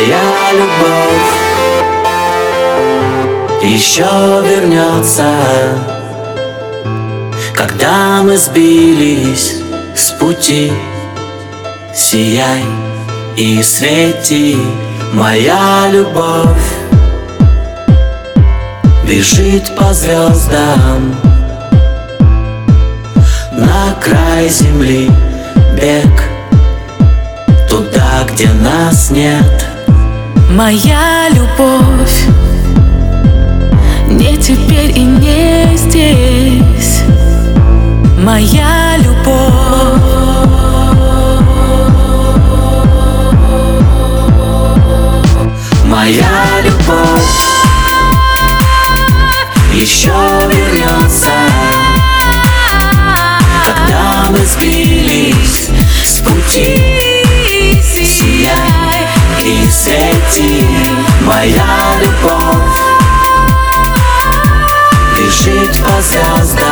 моя любовь. Еще вернется, когда мы сбились с пути. Сияй и свети, моя любовь. Бежит по звездам На край земли бег Туда, где нас нет Моя любовь Не теперь и не здесь. Моя любовь. Моя любовь. Еще вернется свети Моя любовь. Бежит по звездам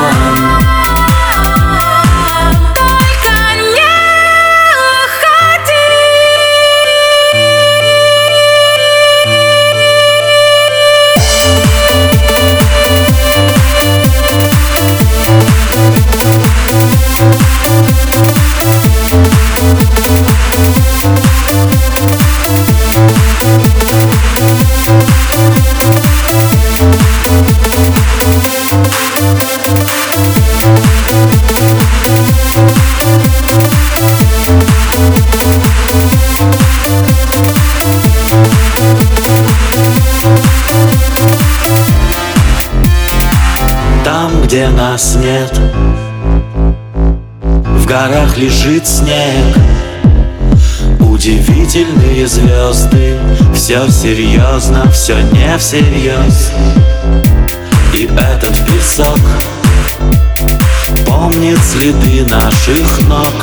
где нас нет. В горах лежит снег. Удивительные звезды. Все серьезно, все не всерьез И этот песок Помнит следы наших ног.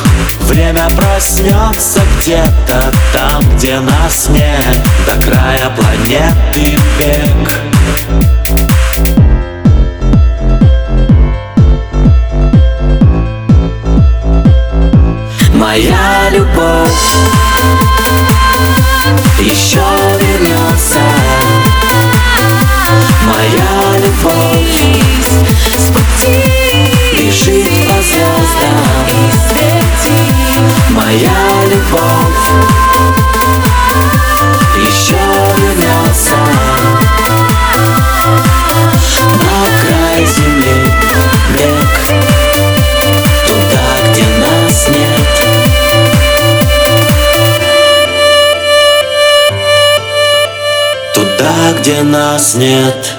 Время проснется где-то там, где нас нет. До края планеты бег Моя любовь где нас нет.